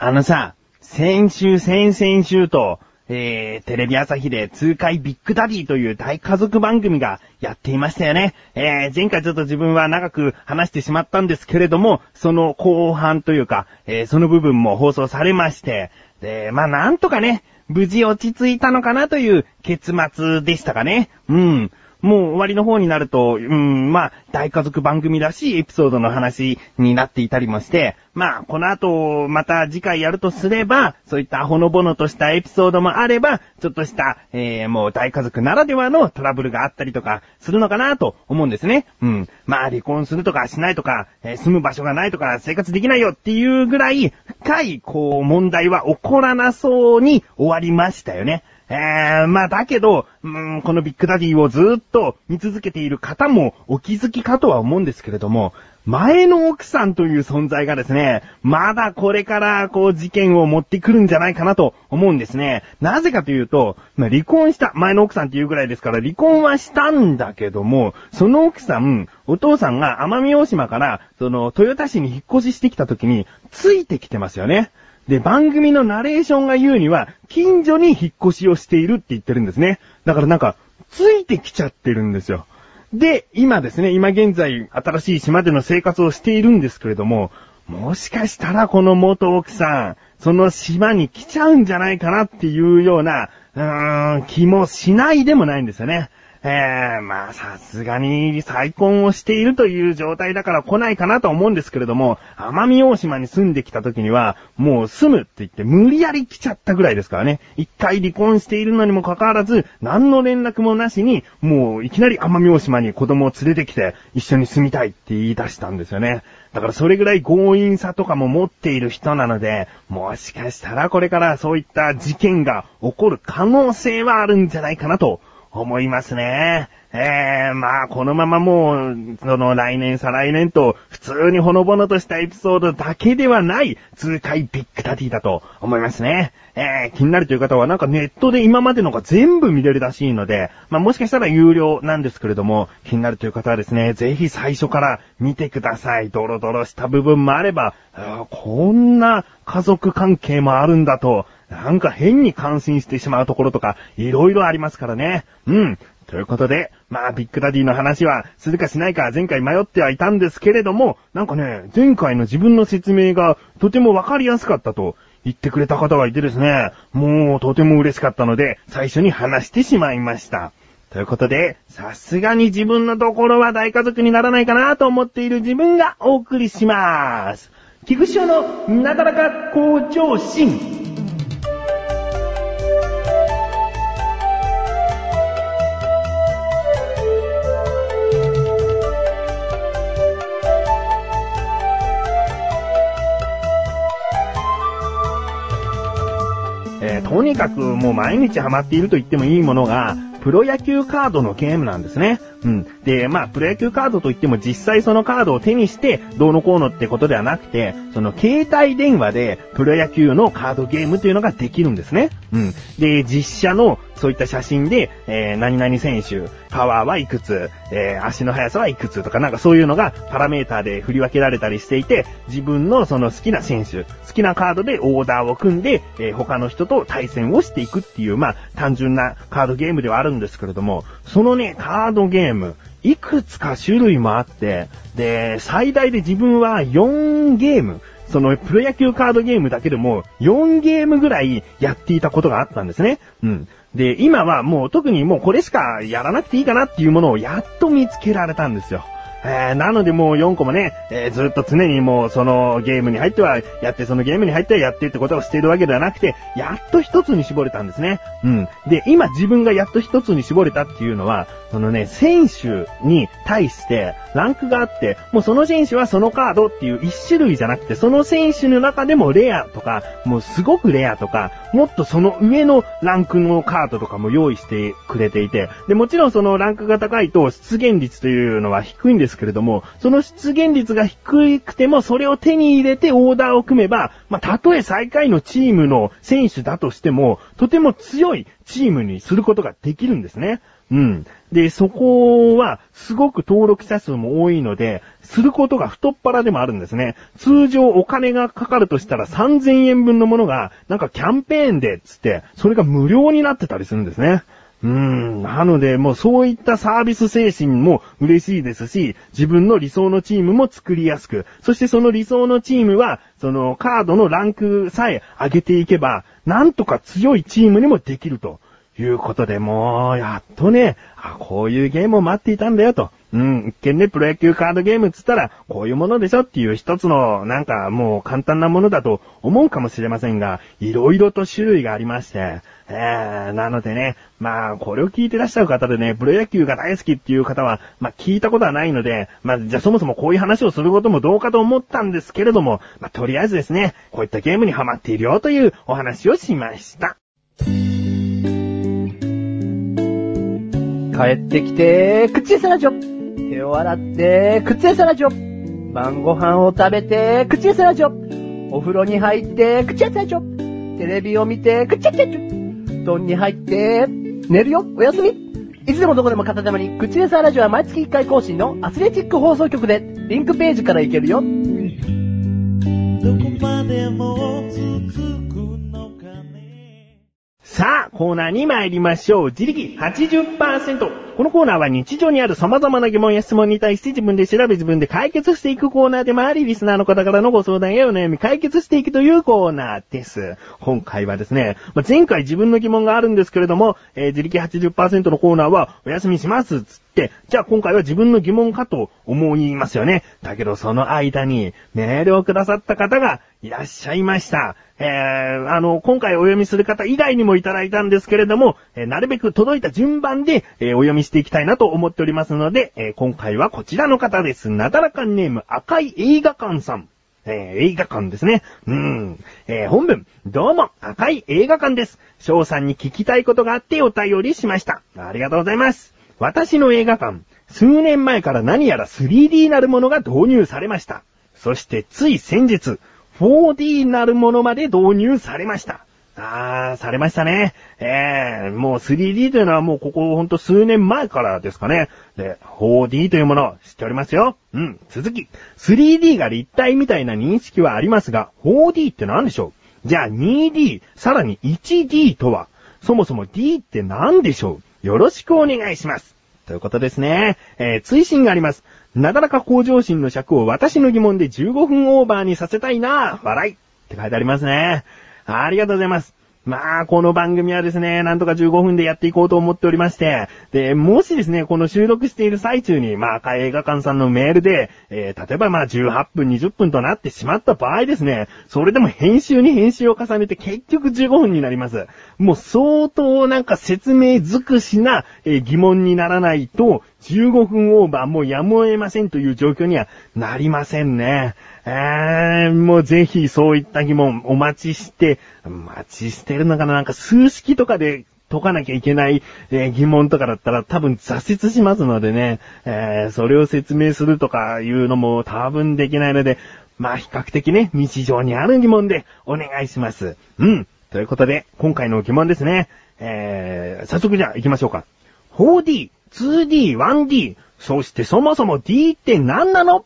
あのさ、先週、先々週と、えー、テレビ朝日で痛快ビッグダディという大家族番組がやっていましたよね。えー、前回ちょっと自分は長く話してしまったんですけれども、その後半というか、えー、その部分も放送されまして、で、まあなんとかね、無事落ち着いたのかなという結末でしたかね。うん。もう終わりの方になると、うん、まあ、大家族番組らしいエピソードの話になっていたりもして、まあ、この後、また次回やるとすれば、そういったほのぼのとしたエピソードもあれば、ちょっとした、えー、もう大家族ならではのトラブルがあったりとか、するのかなと思うんですね。うん。まあ、離婚するとかしないとか、えー、住む場所がないとか、生活できないよっていうぐらい、深い、こう、問題は起こらなそうに終わりましたよね。えー、まあだけど、うん、このビッグダディをずっと見続けている方もお気づきかとは思うんですけれども、前の奥さんという存在がですね、まだこれからこう事件を持ってくるんじゃないかなと思うんですね。なぜかというと、まあ、離婚した前の奥さんっていうぐらいですから離婚はしたんだけども、その奥さん、お父さんが奄美大島から、その豊田市に引っ越ししてきた時に、ついてきてますよね。で、番組のナレーションが言うには、近所に引っ越しをしているって言ってるんですね。だからなんか、ついてきちゃってるんですよ。で、今ですね、今現在、新しい島での生活をしているんですけれども、もしかしたらこの元奥さん、その島に来ちゃうんじゃないかなっていうような、うーん、気もしないでもないんですよね。えー、まあさすがに再婚をしているという状態だから来ないかなと思うんですけれども、奄美大島に住んできた時には、もう住むって言って無理やり来ちゃったぐらいですからね。一回離婚しているのにもかかわらず、何の連絡もなしに、もういきなり奄美大島に子供を連れてきて、一緒に住みたいって言い出したんですよね。だからそれぐらい強引さとかも持っている人なので、もしかしたらこれからそういった事件が起こる可能性はあるんじゃないかなと思いますね。えー、まあ、このままもう、その来年、再来年と、普通にほのぼのとしたエピソードだけではない、痛快ビッグダディだと思いますね。えー、気になるという方はなんかネットで今までのが全部見れるらしいので、まあ、もしかしたら有料なんですけれども、気になるという方はですね、ぜひ最初から見てください。ドロドロした部分もあれば、こんな家族関係もあるんだと、なんか変に感心してしまうところとか、いろいろありますからね。うん。ということで、まあ、ビッグダディの話は、するかしないか前回迷ってはいたんですけれども、なんかね、前回の自分の説明がとてもわかりやすかったと言ってくれた方がいてですね、もうとても嬉しかったので、最初に話してしまいました。ということで、さすがに自分のところは大家族にならないかなと思っている自分がお送りします。菊池のなかなか向上心。にかくもう毎日ハマっていると言ってもいいものが、プロ野球カードのゲームなんですね。うん。で、まあ、プロ野球カードといっても実際そのカードを手にして、どうのこうのってことではなくて、その携帯電話でプロ野球のカードゲームというのができるんですね。うん。で、実写のそういった写真で、えー、何々選手、パワーはいくつ、えー、足の速さはいくつとか、なんかそういうのがパラメーターで振り分けられたりしていて、自分のその好きな選手、好きなカードでオーダーを組んで、えー、他の人と対戦をしていくっていう、まあ、単純なカードゲームではあるんですけれども、そのね、カードゲーム、ームいくつか種類もあって、で、最大で自分は4ゲーム、そのプロ野球カードゲームだけでも4ゲームぐらいやっていたことがあったんですね。うん。で、今はもう特にもうこれしかやらなくていいかなっていうものをやっと見つけられたんですよ。えー、なのでもう4個もね、えー、ずっと常にもうそのゲームに入ってはやって、そのゲームに入ってはやってってことをしているわけではなくて、やっと一つに絞れたんですね。うん。で、今自分がやっと一つに絞れたっていうのは、そのね、選手に対してランクがあって、もうその選手はそのカードっていう一種類じゃなくて、その選手の中でもレアとか、もうすごくレアとか、もっとその上のランクのカードとかも用意してくれていて、で、もちろんそのランクが高いと出現率というのは低いんですですけれども、その出現率が低くてもそれを手に入れてオーダーを組めば、まあ、たとえ最下位のチームの選手だとしても、とても強いチームにすることができるんですね。うん。で、そこは、すごく登録者数も多いので、することが太っ腹でもあるんですね。通常お金がかかるとしたら3000円分のものが、なんかキャンペーンで、つって、それが無料になってたりするんですね。うん。なので、もうそういったサービス精神も嬉しいですし、自分の理想のチームも作りやすく、そしてその理想のチームは、そのカードのランクさえ上げていけば、なんとか強いチームにもできると。いうことで、もう、やっとね、あ、こういうゲームを待っていたんだよと。うん、一見ね、プロ野球カードゲームっつったら、こういうものでしょっていう一つの、なんかもう簡単なものだと思うかもしれませんが、いろいろと種類がありまして、えー、なのでね、まあ、これを聞いてらっしゃる方でね、プロ野球が大好きっていう方は、まあ、聞いたことはないので、まあ、じゃあそもそもこういう話をすることもどうかと思ったんですけれども、まあ、とりあえずですね、こういったゲームにハマっているよというお話をしました。帰ってきて、口エサラジョ。手を洗って、口エサラジョ。晩ご飯を食べて、口エサラジョ。お風呂に入って、口エサラジョ。テレビを見て、口エサラジョ。布団に入って、寝るよ、おやすみ。いつでもどこでも片手間に、口エサラジオは毎月1回更新のアスレチック放送局で、リンクページから行けるよ。どこまでも続くのかねさあ、コーナーに参りましょう。自力80%。このコーナーは日常にある様々な疑問や質問に対して自分で調べ自分で解決していくコーナーでもあり、リスナーの方からのご相談やお悩み解決していくというコーナーです。今回はですね、まあ前回自分の疑問があるんですけれども、えー自力80%のコーナーはお休みします。つって、じゃあ今回は自分の疑問かと思いますよね。だけどその間にメールをくださった方がいらっしゃいました。えー、あの、今回お読みする方以外にもいただいたんですけれども、えーなるべく届いた順番で、えーお読みしていきたいなと思っておりますので、えー今回はこちらの方です。なだらかんネーム赤い映画館さん。えー映画館ですね。うん。えー本文、どうも、赤い映画館です。翔さんに聞きたいことがあってお便りしました。ありがとうございます。私の映画館、数年前から何やら 3D なるものが導入されました。そしてつい先日、4D なるものまで導入されました。あー、されましたね。えー、もう 3D というのはもうここほんと数年前からですかね。で、4D というものを知っておりますよ。うん、続き。3D が立体みたいな認識はありますが、4D って何でしょう？じゃあ 2D、さらに 1D とは、そもそも D って何でしょう？よろしくお願いします。ということですね。えー、追伸があります。なだらか向上心の尺を私の疑問で15分オーバーにさせたいな笑いって書いてありますね。ありがとうございます。まあ、この番組はですね、なんとか15分でやっていこうと思っておりまして、で、もしですね、この収録している最中に、まあ、赤映画館さんのメールで、えー例えばまあ、18分、20分となってしまった場合ですね、それでも編集に編集を重ねて結局15分になります。もう相当なんか説明尽くしな、えー疑問にならないと、15分オーバーもうやむを得ませんという状況にはなりませんね。えー、もうぜひそういった疑問お待ちして、お待ちしてるのかななんか数式とかで解かなきゃいけない、えー疑問とかだったら多分挫折しますのでね、えーそれを説明するとかいうのも多分できないので、まあ比較的ね、日常にある疑問でお願いします。うん。ということで、今回の疑問ですね。えー、早速じゃあ行きましょうか。4D、2D、1D、そしてそもそも D って何なの？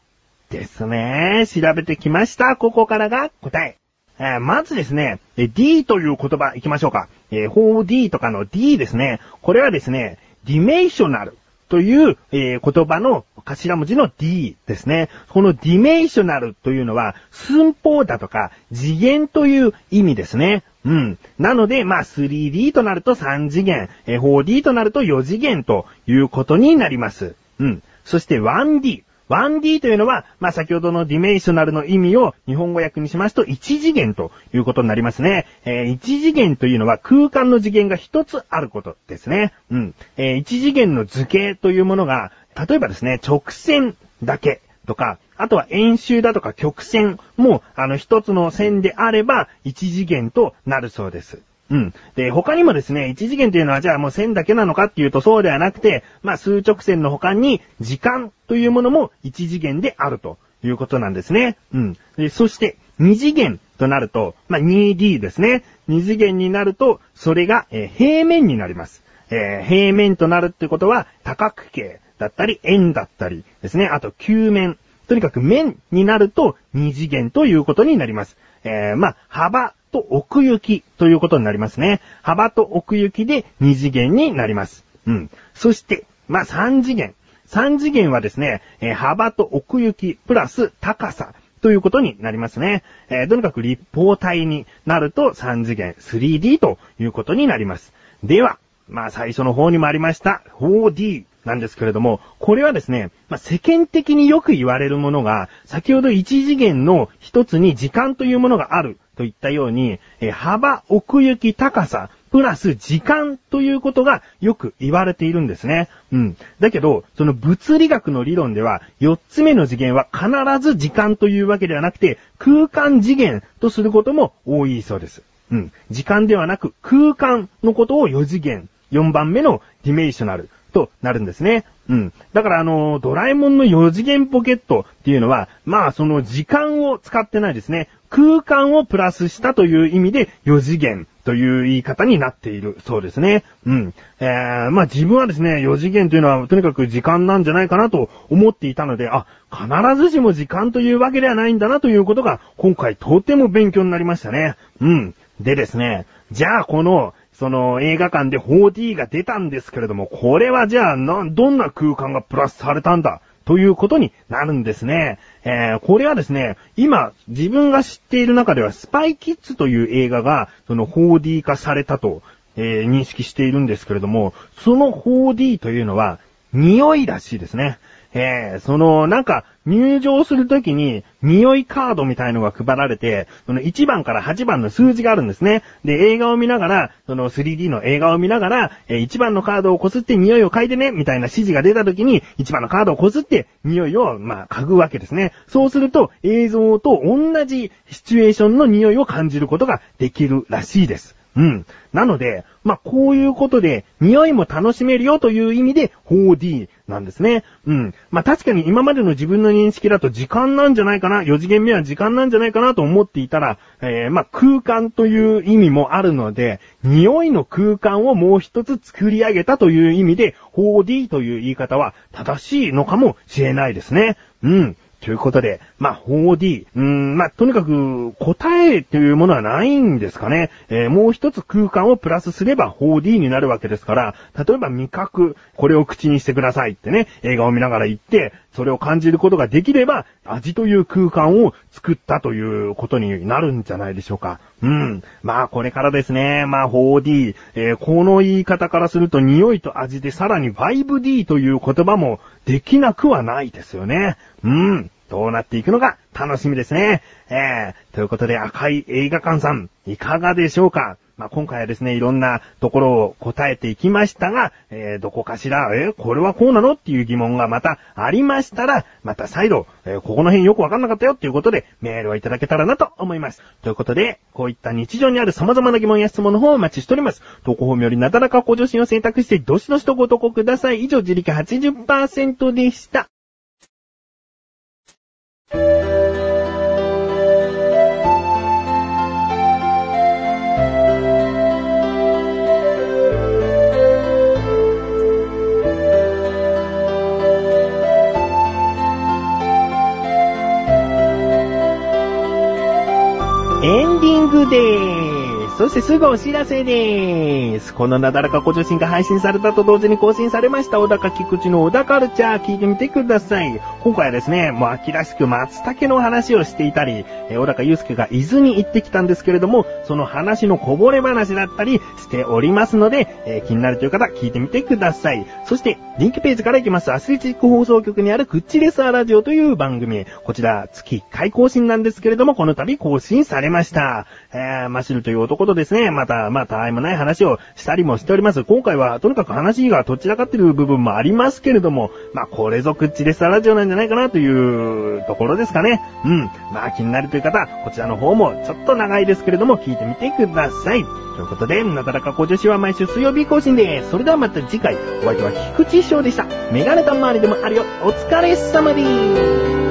ですね。調べてきました。ここからが答え。えーまずですね、え D という言葉行きましょうか。えー 4D とかの D ですね。これはですね、 dimensional という、えー言葉の頭文字の D ですね。この dimensional というのは、寸法だとか次元という意味ですね。うん。なので、まあ 3D となると3次元、えー 4D となると4次元ということになります。うん。そして 1D。1D というのは、まあ、先ほどのディメーショナルの意味を日本語訳にしますと、1次元ということになりますね。えー、1次元というのは空間の次元が1つあることですね。うん。えー、1次元の図形というものが、例えばですね、直線だけとか、あとは円周だとか曲線も、あの、一つの線であれば、1次元となるそうです。うん。で、他にもですね、一次元というのはじゃあもう線だけなのかっていうとそうではなくて、まあ数直線の他に時間というものも一次元であるということなんですね。うん。でそして二次元となると、まあ 2D ですね。二次元になると、それが、え平面になります。えー平面となるってことは、多角形だったり、円だったりですね。あと、球面。とにかく面になると二次元ということになります。えー、まあ、幅と奥行きということになりますね。幅と奥行きで二次元になります。うん。そして、まあ、三次元。三次元はですね、えー幅と奥行きプラス高さということになりますね。えーとにかく立方体になると三次元 3D ということになります。では、まあ最初の方にもありました 4D なんですけれども、これはですね、まあ世間的によく言われるものが、先ほど一次元の一つに時間というものがあるといったように、え幅、奥行き、高さ、プラス時間ということがよく言われているんですね。うん。だけど、その物理学の理論では、4つ目の次元は必ず時間というわけではなくて、空間次元とすることも多いそうです。うん。時間ではなく空間のことを4次元、4番目のディメーショナルとなるんですね。うん。だからあの、ドラえもんの4次元ポケットっていうのは、まあその時間を使ってないですね。空間をプラスしたという意味で4次元という言い方になっているそうですね。うん。えー、まあ自分はですね、4次元というのはとにかく時間なんじゃないかなと思っていたので、あ、必ずしも時間というわけではないんだなということが今回とても勉強になりましたね。うん。でですね、じゃあこの、その映画館で 4D が出たんですけれども、これはじゃあな、どんな空間がプラスされたんだということになるんですね。えー、これはですね、今、自分が知っている中では、スパイキッズという映画が、その 4D 化されたと、えー認識しているんですけれども、その 4D というのは、匂いらしいですね。えー、その、なんか、入場するときに、匂いカードみたいのが配られて、その1番から8番の数字があるんですね。で、映画を見ながら、その 3D の映画を見ながら、え1番のカードをこすって匂いを嗅いでね、みたいな指示が出たときに、1番のカードをこすって、匂いを、まあ、嗅ぐわけですね。そうすると、映像と同じシチュエーションの匂いを感じることができるらしいです。うん。なので、まあ、こういうことで、匂いも楽しめるよという意味で 4D なんですね。うん。まあ、確かに今までの自分の認識だと時間なんじゃないかな、4次元目は時間なんじゃないかなと思っていたら、えー、まあ、空間という意味もあるので、匂いの空間をもう一つ作り上げたという意味で 4D という言い方は正しいのかもしれないですね。うん。ということで、まあ、4D。うーん、まあ、とにかく、答えというものはないんですかね。えーもう一つ空間をプラスすれば 4D になるわけですから、例えば味覚、これを口にしてくださいってね、映画を見ながら言って、それを感じることができれば、味という空間を作ったということになるんじゃないでしょうか。うん。まあ、これからですね。まあ、4D。えーこの言い方からすると、匂いと味でさらに 5D という言葉もできなくはないですよね。うん。どうなっていくのか楽しみですね。えー、ということで赤い映画館さん、いかがでしょうか？まあ、今回はですね、いろんなところを答えていきましたが、えー、どこかしら、えーこれはこうなの？っていう疑問がまたありましたら、また再度、えーここの辺よくわかんなかったよ？っていうことで、メールをいただけたらなと思います。ということで、こういった日常にある様々な疑問や質問の方をお待ちしております。投稿フォームよりなだらか向上心を選択して、どしどしとご投稿ください。以上、自力80%でした。エンディングです。そしてすぐお知らせでーす。このなだらか小女子が配信されたと同時に更新されました小高菊池の小高カルチャー聞いてみてください。今回はですね、もう秋らしく松茸の話をしていたり、小高祐介が伊豆に行ってきたんですけれども、その話のこぼれ話だったりしておりますので、えー気になるという方聞いてみてください。そして、リンクページから行きますアスレチック放送局にあるクッチレスアラジオという番組。こちら、月1回更新なんですけれども、この度更新されました。えー、マシルという男とですね、また、まあ、たわいもない話をしたりもしております。今回は、とにかく話がどちらかってる部分もありますけれども、まあ、これぞクッチレスアラジオなんじゃないかなというところですかね。うん。まあ、気になるという方、こちらの方もちょっと長いですけれども、聞いてみてください。ということで、なだらか小女子は毎週水曜日更新です。それではまた次回、お相手は菊池翔でした。メガネた周りでもあるよ。お疲れ様です。